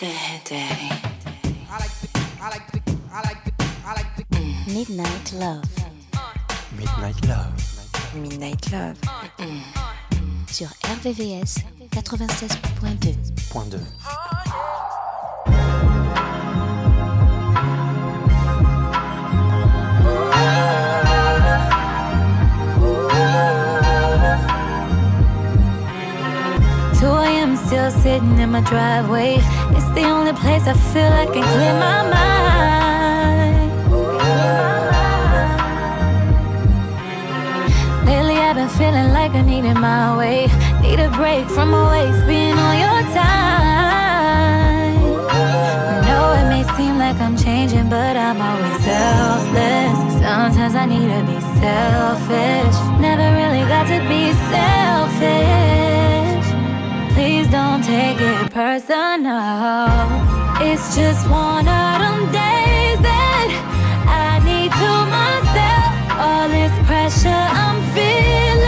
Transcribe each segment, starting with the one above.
Good day. Midnight Love. Midnight Love. Midnight Love. Sur RVVS 96.2. Point 2. Two a.m. still sitting in my driveway. It's the only place I feel I can clear my mind. Lately I've been feeling like I needed my way. Need a break from always being on your time. know it may seem like I'm changing, but I'm always selfless. Sometimes I need to be selfish. Never really got to be selfish. Please don't take it personal. It's just one of them days that I need to myself. All this pressure I'm feeling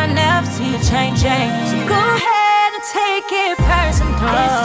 See you changing. So go ahead and take it personal.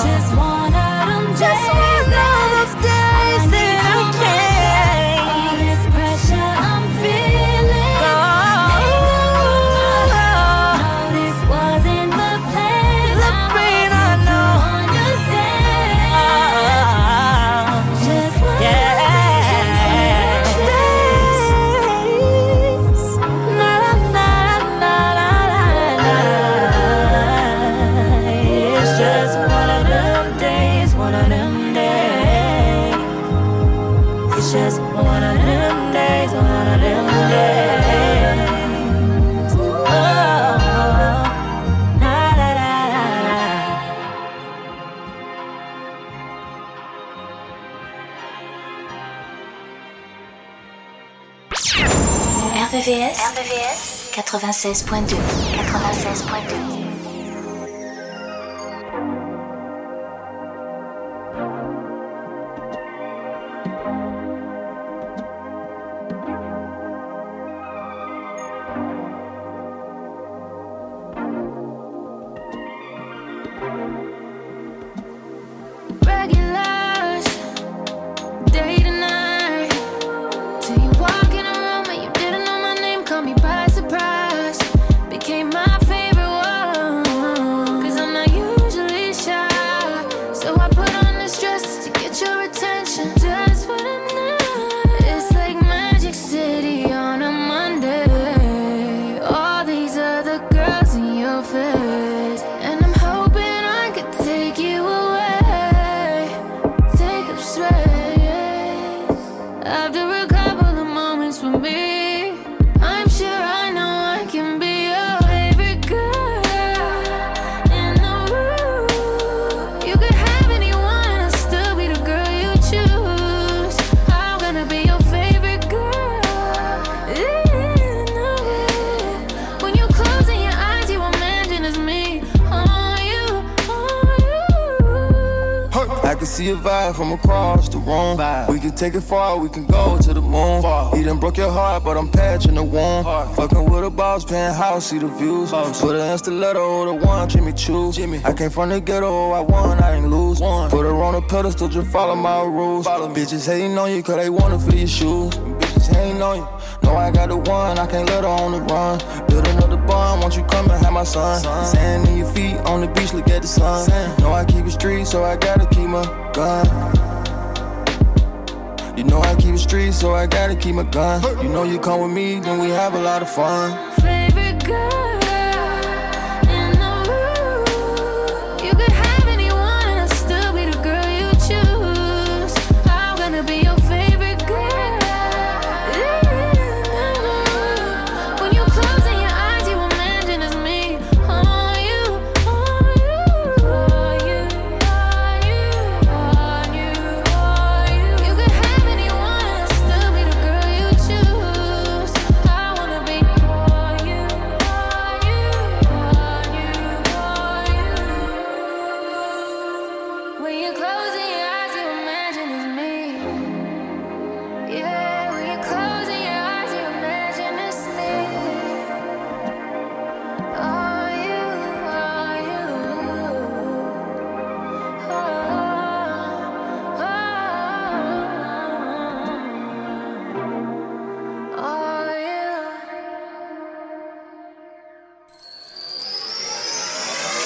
96.2. 96.2. you. I can see a vibe from across the room. We can take it far, we can go to the moon. He done broke your heart, but I'm patching the wound. Fucking with a boss, penthouse, see the views. Put her in stiletto, the one Jimmy Choos. Jimmy, I came from the ghetto, I won, I ain't lose. One. Put her on a pedestal, just follow my rules. Bitches hating on you, cause they wanna feel your shoes. Bitches hating on you. Know I got the one, I can't let her on the run. Build another bond, won't you come and have my son? Sand in your feet on the beach, look at the sun. Know I keep it street, so I gotta keep my gun. You know I keep it street, so I gotta keep my gun. You know you come with me, then we have a lot of fun.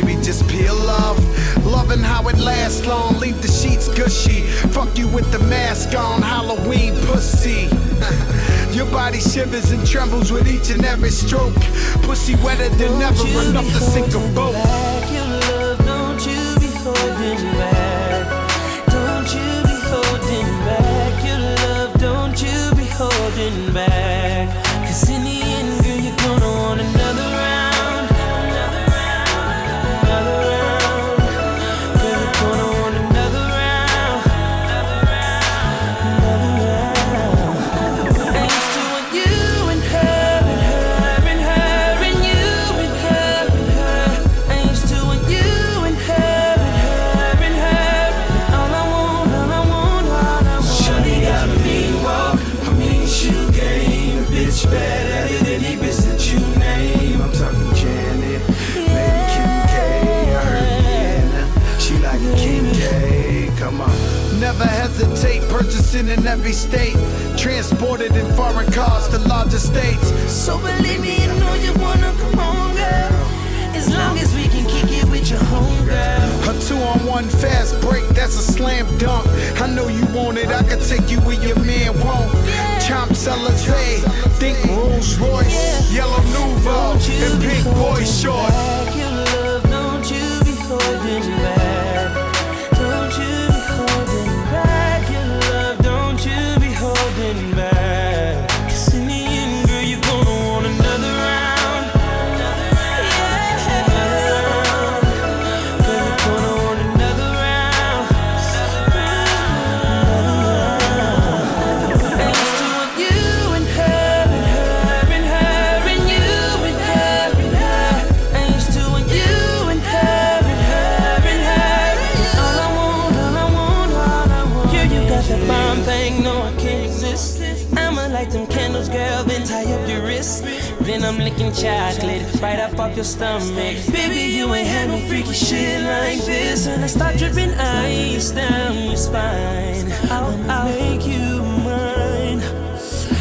baby, just peel off. Loving how it lasts long, leave the sheets gushy. Fuck you with the mask on, Halloween pussy. Your body shivers and trembles with each and every stroke. Pussy wetter than ever, enough to sink a boat. Back, your love, don't you be holding back. citizen in every state. Transported in foreign cars to larger states. So believe me, I know you wanna come home, girl. As long as we can kick it with your home, girl. A two on one fast break, that's a slam dunk. I know you want it, I can take you where your man won't. Yeah. a Alizé, think Rolls Royce, yeah. Yellow Nouveau, and Pink Boy Short. Back your love, don't you be holding freaking chocolate right up off your stomach. Baby, you ain't had no freaky shit like this. And I start dripping ice down your spine. I'll, I'll make you mine.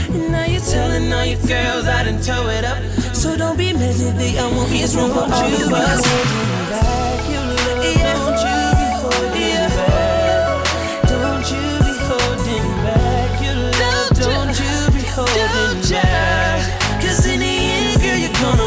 And now you're telling all your girls I didn't tow it up. So don't be messy, the I won't be wrong for all of us. Don't you be holding back. 처럼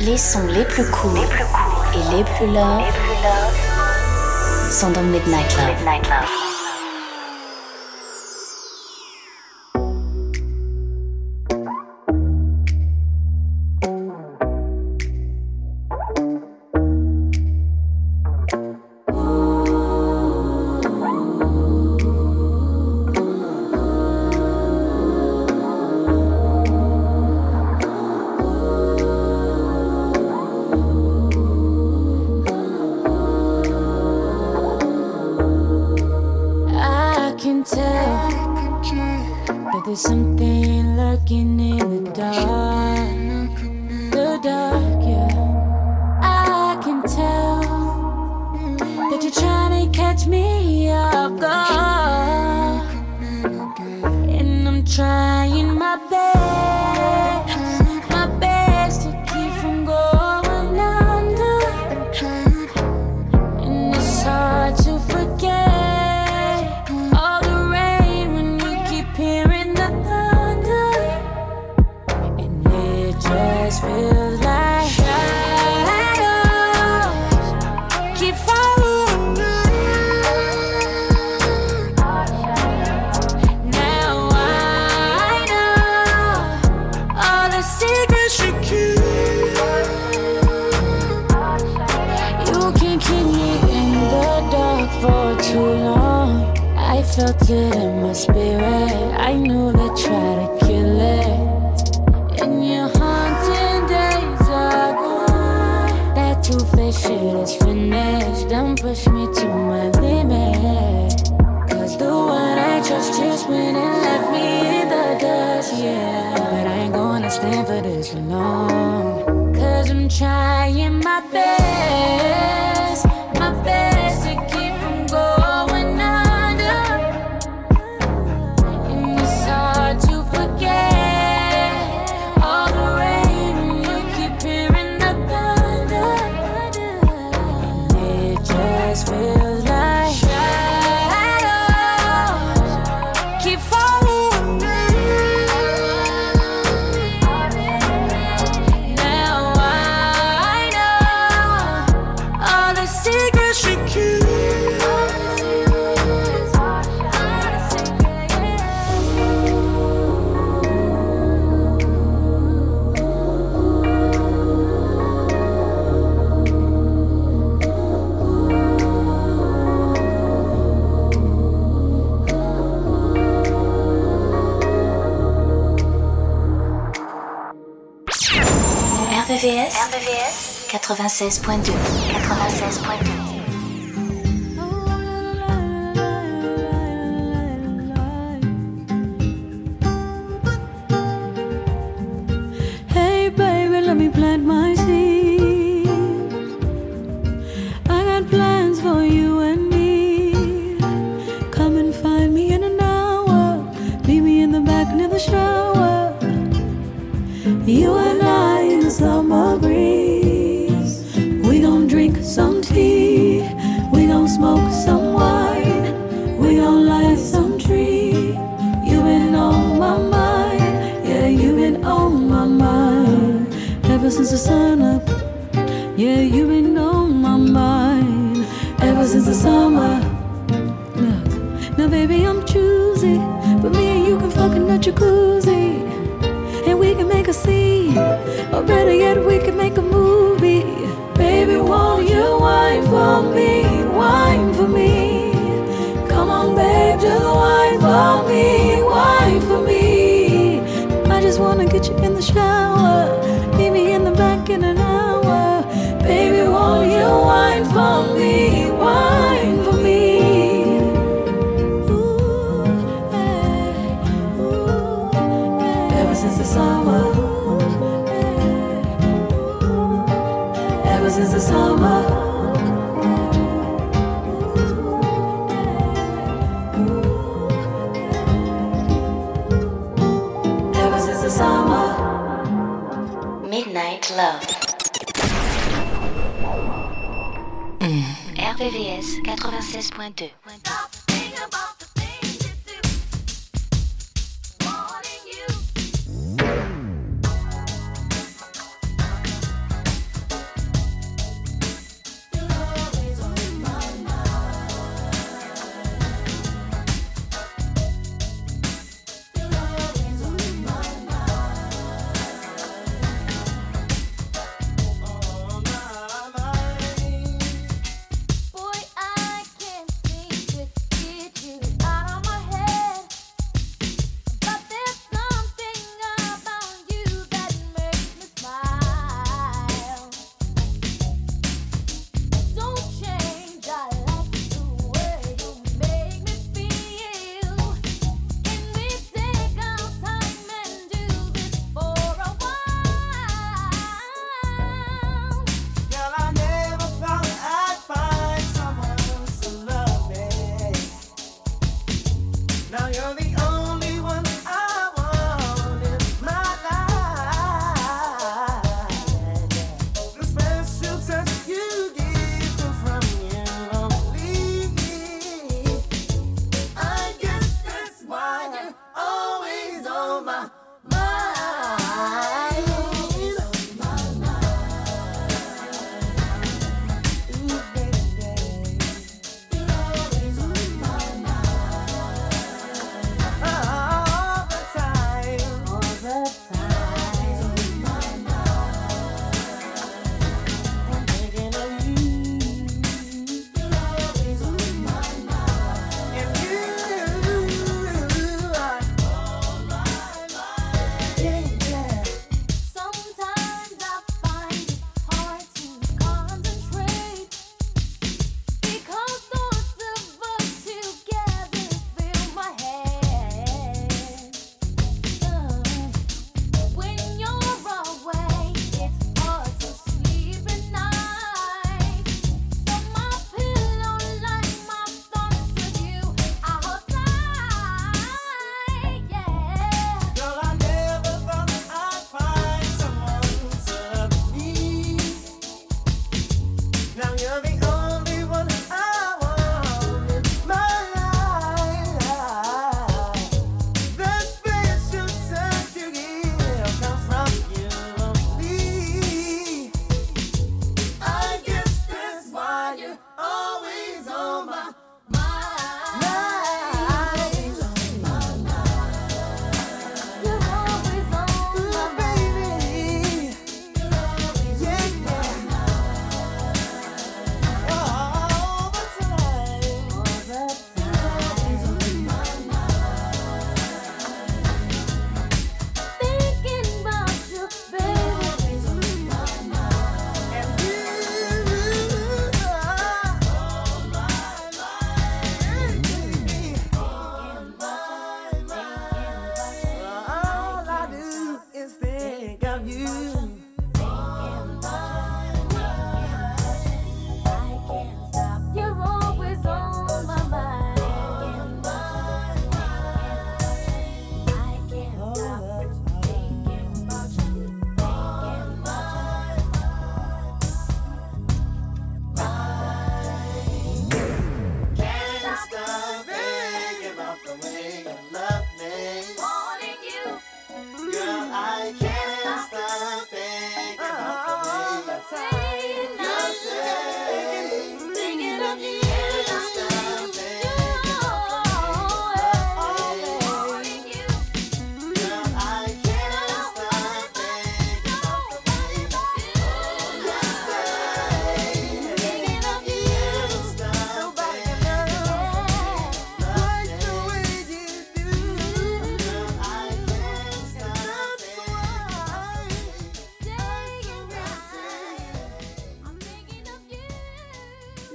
Les sons les plus courts et les plus lourds sont dans Midnight Love. 96.2. sun up. Yeah, you've been on my mind ever since the summer. Look, now baby, I'm choosy, but me and you can fucking a jacuzzi, and we can make a scene, or better yet, we can make a movie. Baby, won't you wine for me, wine for me? Come on, babe, just wine for me, wine for me. I just wanna get you in the shower. RVVS 96.2.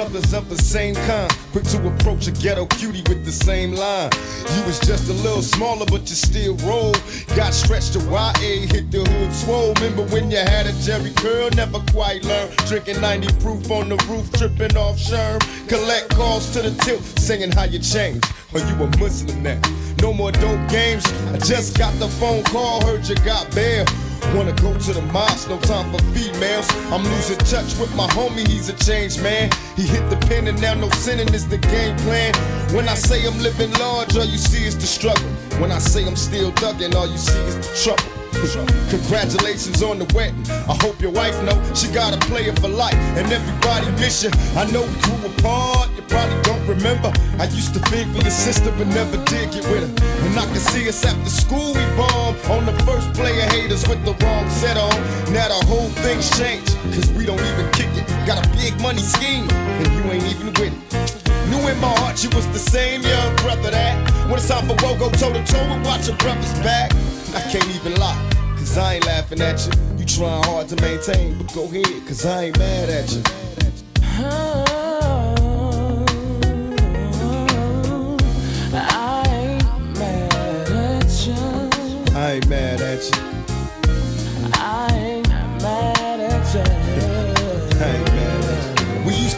brothers of the same kind. Quick to approach a ghetto cutie with the same line. You was just a little smaller, but you still roll. Got stretched to YA, hit the hood swole. Remember when you had a Jerry curl? Never quite learned. Drinking 90 proof on the roof, tripping off Sherm. Collect calls to the tilt, singing how you changed. Or you a Muslim now? No more dope games. I just got the phone call, heard you got bail. Wanna go to the mosque, no time for females. I'm losing touch with my homie, he's a changed man. He hit the pen and now no sinning is the game plan. When I say I'm living large, all you see is the struggle. When I say I'm still thugging, all you see is the trouble. Congratulations on the wedding. I hope your wife know she got a player for life, and everybody miss you. I know we grew apart. Remember? I used to think for your sister, but never did get with her. And I can see us after school, we bomb on the first player haters with the wrong set on. Now the whole thing's changed, cause we don't even kick it. Got a big money scheme, and you ain't even with it. Knew in my heart you was the same young brother that when it's time for woe, go toe to toe and watch your brother's back. I can't even lie, cause I ain't laughing at you. You trying hard to maintain, but go ahead, cause I ain't mad at you.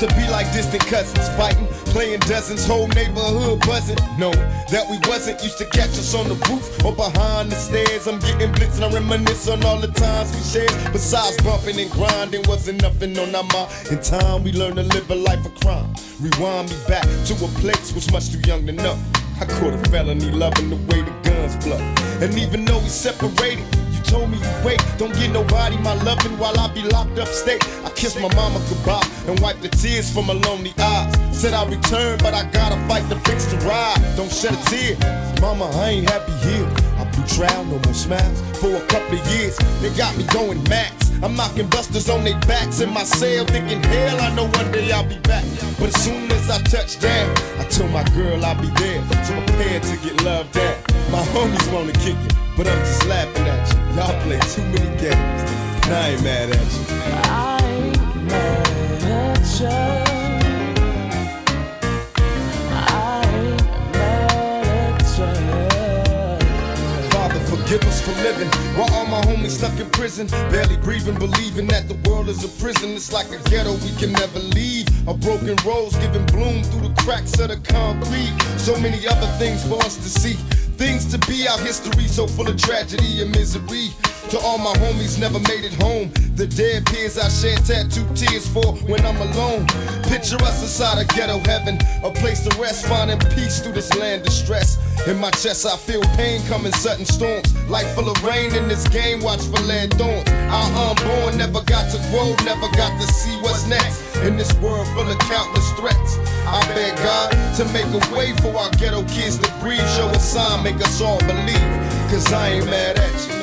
To be like distant cousins, fighting, playing dozens, whole neighborhood buzzing. Knowing that we wasn't used to catch us on the roof or behind the stairs. I'm getting blitzed and I reminisce on all the times we shared. Besides bumping and grinding, wasn't nothing on our mind. In time, we learned to live a life of crime. Rewind me back to a place was much too young to know. I caught a felony loving the way the guns blow. And even though we separated, told me you wait. Don't get nobody my loving while I be locked up state. I kissed my mama goodbye and wiped the tears from my lonely eyes. Said I'll return, but I gotta fight to fix the ride. Don't shed a tear. Mama, I ain't happy here. I blew trial, no more smiles. For a couple of years, they got me going max. I'm knocking busters on their backs in my cell, thinking, hell, I know one day I'll be back. But as soon as I touch down, I tell my girl I'll be there. So prepare to get loved at. My homies wanna kick it, but I'm just laughing at you. Y'all play too many games. And I ain't mad at you. I ain't mad at you. I ain't mad at you. Father, forgive us for living while all my homies stuck in prison. Barely breathing, believing that the world is a prison. It's like a ghetto we can never leave. A broken rose giving bloom through the cracks of the concrete. So many other things for us to see. Things to be, our history so full of tragedy and misery. To all my homies never made it home. The dead peers I shed tattoo tears for when I'm alone. Picture us inside a ghetto heaven, a place to rest, finding peace through this land of stress. In my chest, I feel pain coming sudden storms. Life full of rain in this game, watch for lead thorns. Our unborn never got to grow, never got to see what's next. In this world full of countless threats, I beg God to make a way for our ghetto kids to breathe. Show a sign, make us all believe. Cause I ain't mad at you.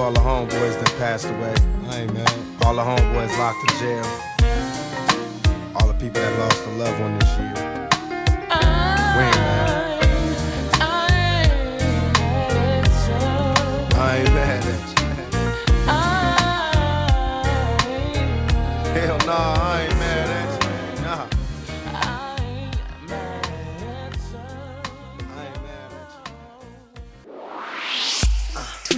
For all the homeboys that passed away. All the homeboys locked in jail. All the people that lost a loved one this year. Ain't mad.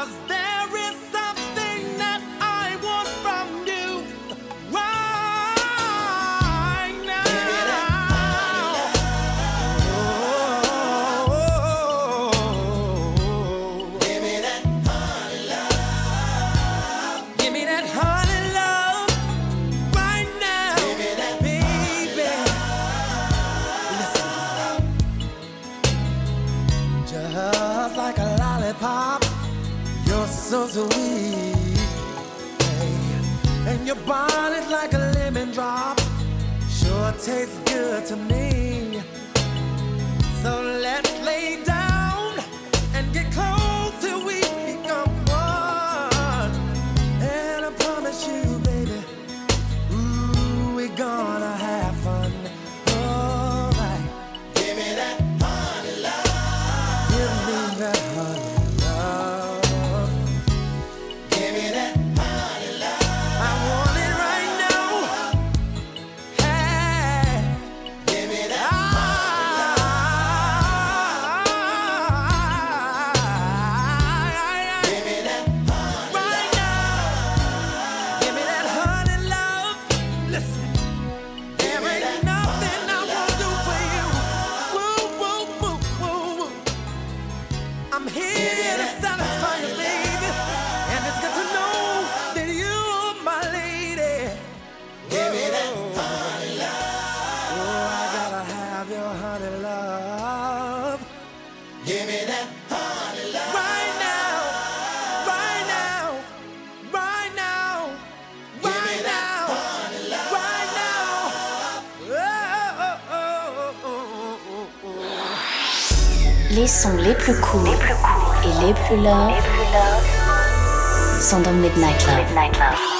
loves a. Hey, and your body's like a lemon drop, sure tastes good to me. Les sons les plus courts et les plus love, sont dans Midnight Midnight love.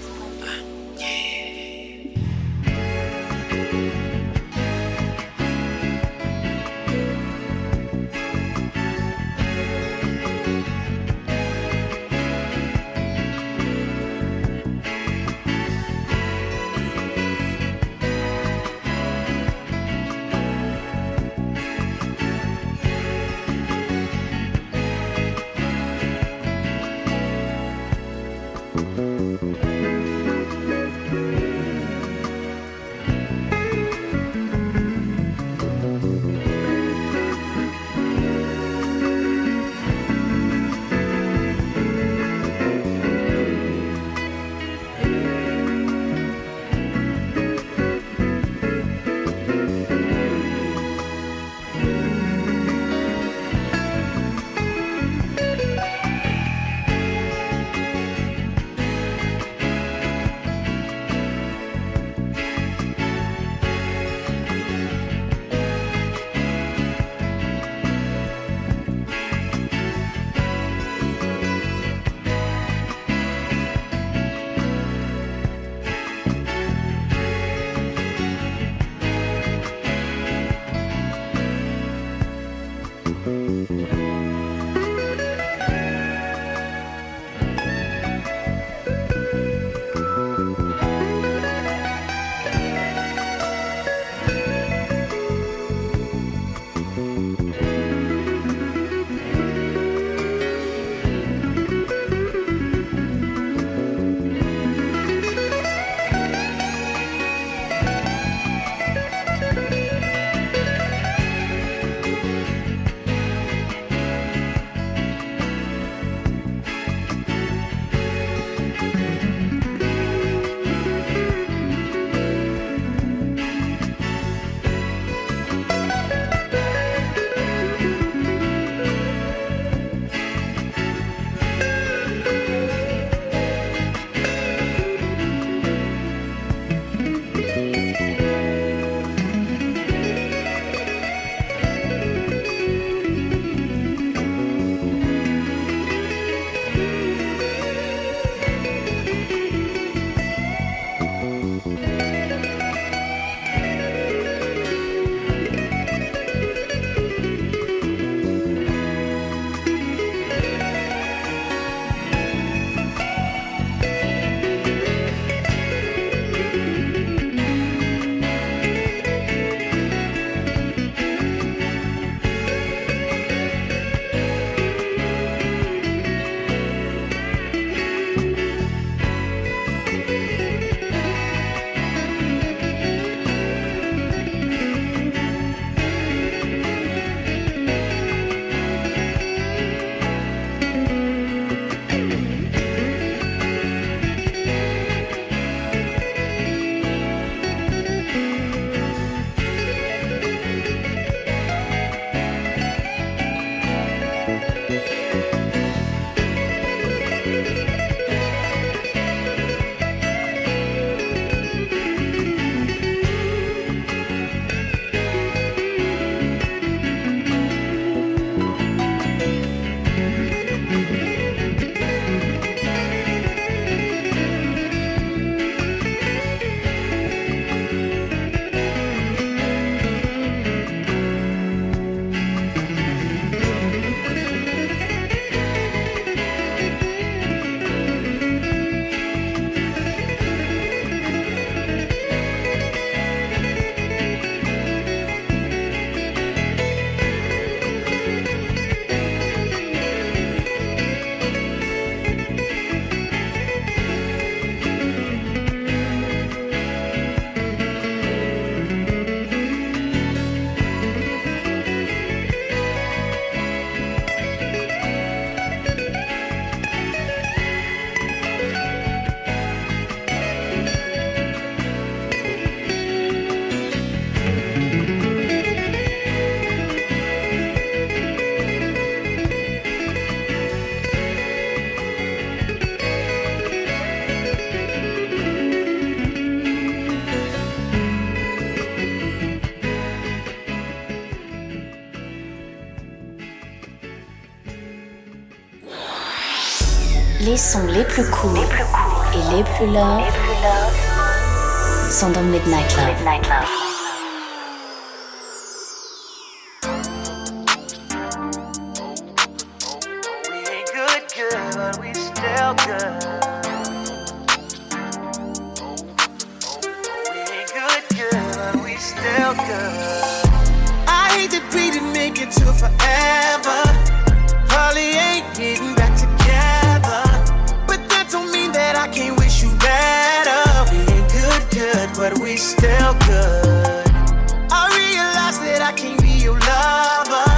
Les sons les plus cool et les plus love sont dans Midnight Love. good, good, but we still good. We ain't good, good, but we still good. I hate that we didn't make it forever. Probably ain't getting back together. I can't wish you better. We ain't good, good, but we still good. I realize that I can't be your lover.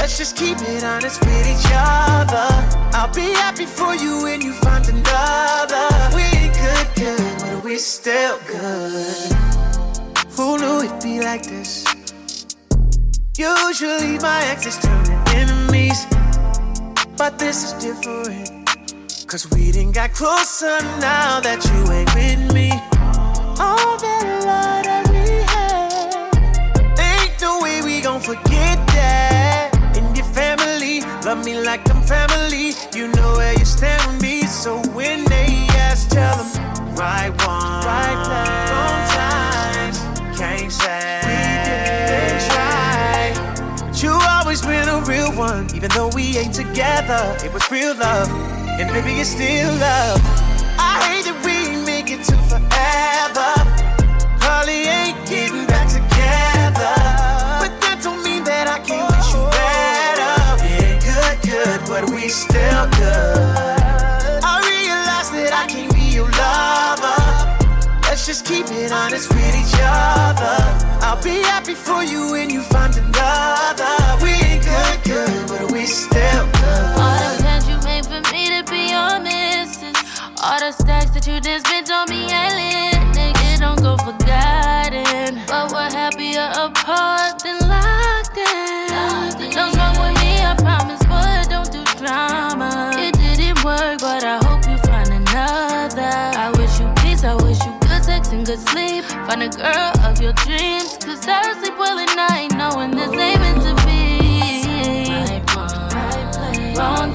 Let's just keep it honest with each other. I'll be happy for you when you find another. We ain't good, good, but we still good. Who knew it'd be like this? Usually my exes turn enemies, but this is different. Cause we done got closer now that you ain't with me. All that love that we had, ain't no way we gon' forget that. And your family, love me like I'm family. You know where you stand with me, so when they ask, tell them right one, right place, wrong times. Can't say we didn't try. But you always been a real one, even though we ain't together. It was real love, and baby, it's still love. I hate that we make it to forever. Probably ain't getting back together. But that don't mean that I can't wish you better. Ain't good, good, but we still good. I realize that I can't be your lover. Let's just keep it honest with each other. I'll be happy for you when you find another. We ain't good, All the stacks that you did spent on me lit. Nigga, don't go forgotten. But we're happier apart than locked in. Don't wrong with me, I promise, but don't do drama. It didn't work, but I hope you find another. I wish you peace, I wish you good sex and good sleep. Find a girl of your dreams. Cause I sleep well at night, knowing this ain't meant to be. Wrong.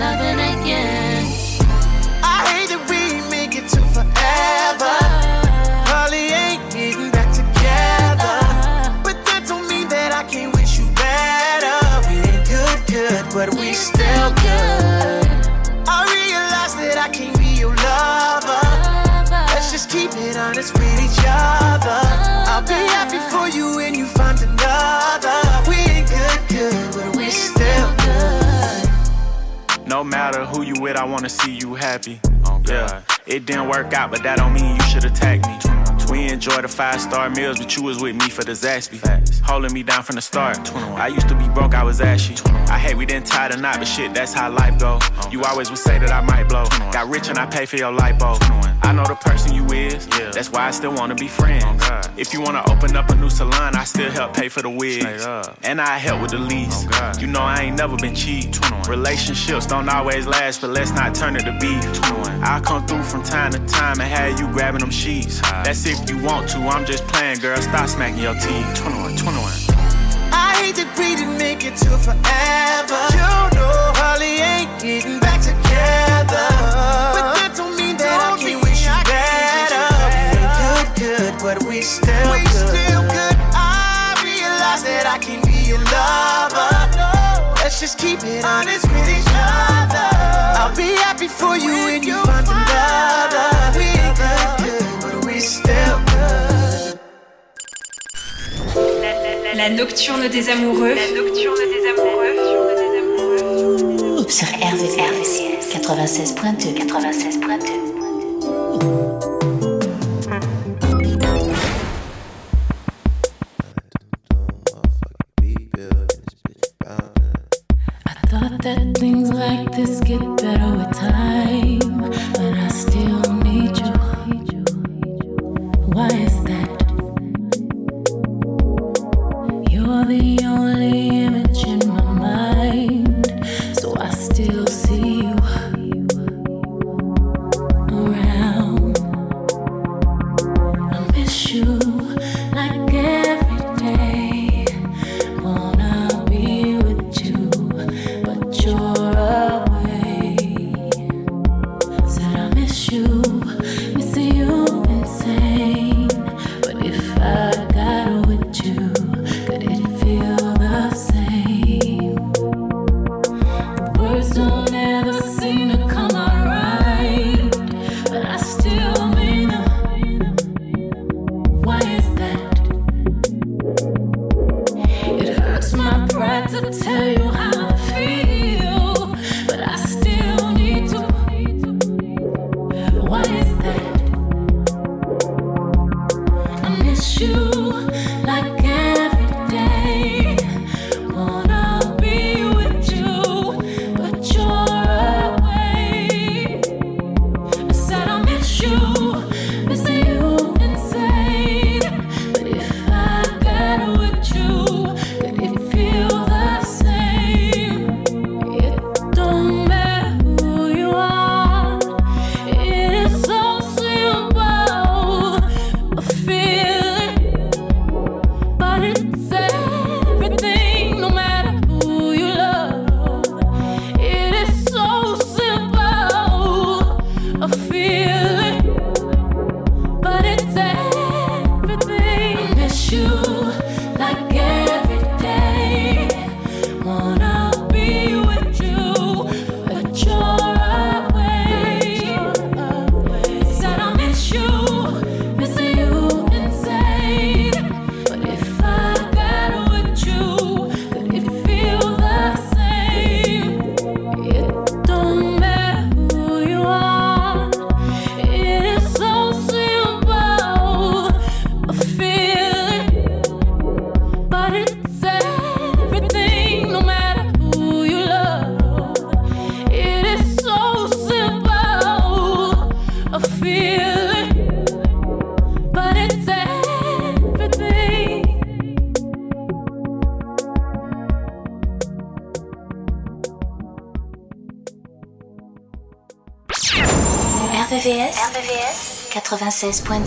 Loving again. I hate that we make it to forever. Probably ain't getting back together. But that don't mean that I can't wish you better. We ain't good, good, but we still good. I realize that I can't be your lover. Let's just keep it honest with each other. I'll be happy No matter who you with, I wanna see you happy. yeah, it didn't work out, but that don't mean you should attack me. We enjoy the five star meals, but you was with me for the Zaxby. Holding me down from the start. I used to be broke, I was ashy. I hate we didn't tie the knot, but shit, that's how life go. You always would say that I might blow. Got rich and I pay for your lipo. I know the person you is, Yeah. that's why I still wanna be friends. Oh, if you wanna open up a new salon, I still help pay for the wigs. And I help with the lease. Oh, you know I ain't never been cheap. Relationships don't always last, but let's not turn it to beef. I'll come through from time to time and have you grabbing them sheets. That's if you want to, I'm just playing, girl. Stop smacking your teeth. 21, 21. I hate that we didn't make it to forever. You know, probably ain't getting back together. But still we good. still good. I realize that I can be your lover. Let's just keep it honest with each other. I'll be happy for you when you find another. We ain't good, good, but we still good. La nocturne des amoureux. La nocturne des amoureux. Sur RVVS 96.2 96.2 96.2